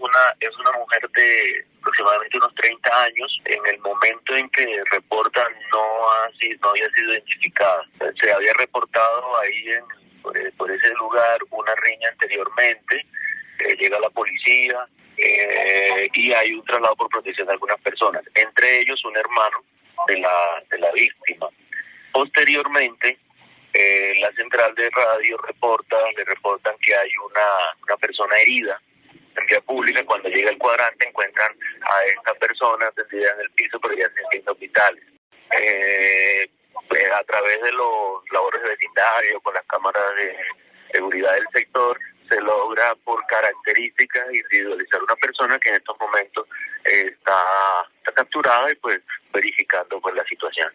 Una, es una mujer de aproximadamente unos 30 años. En el momento en que reporta no, ha sido, no había sido identificada. Se había reportado ahí en, por, ese lugar una riña anteriormente. Eh, llega la policía eh, y hay un traslado por protección de algunas personas, entre ellos un hermano de la, de la víctima. Posteriormente, eh, la central de radio reporta, le reportan que hay una, una persona herida pública. Cuando llega el cuadrante encuentran a esta persona tendida en el piso, pero ya sin signos vitales. Eh, pues, a través de los labores de vecindario, con las cámaras de seguridad del sector, se logra por características individualizar una persona que en estos momentos está, está capturada y pues verificando pues la situación.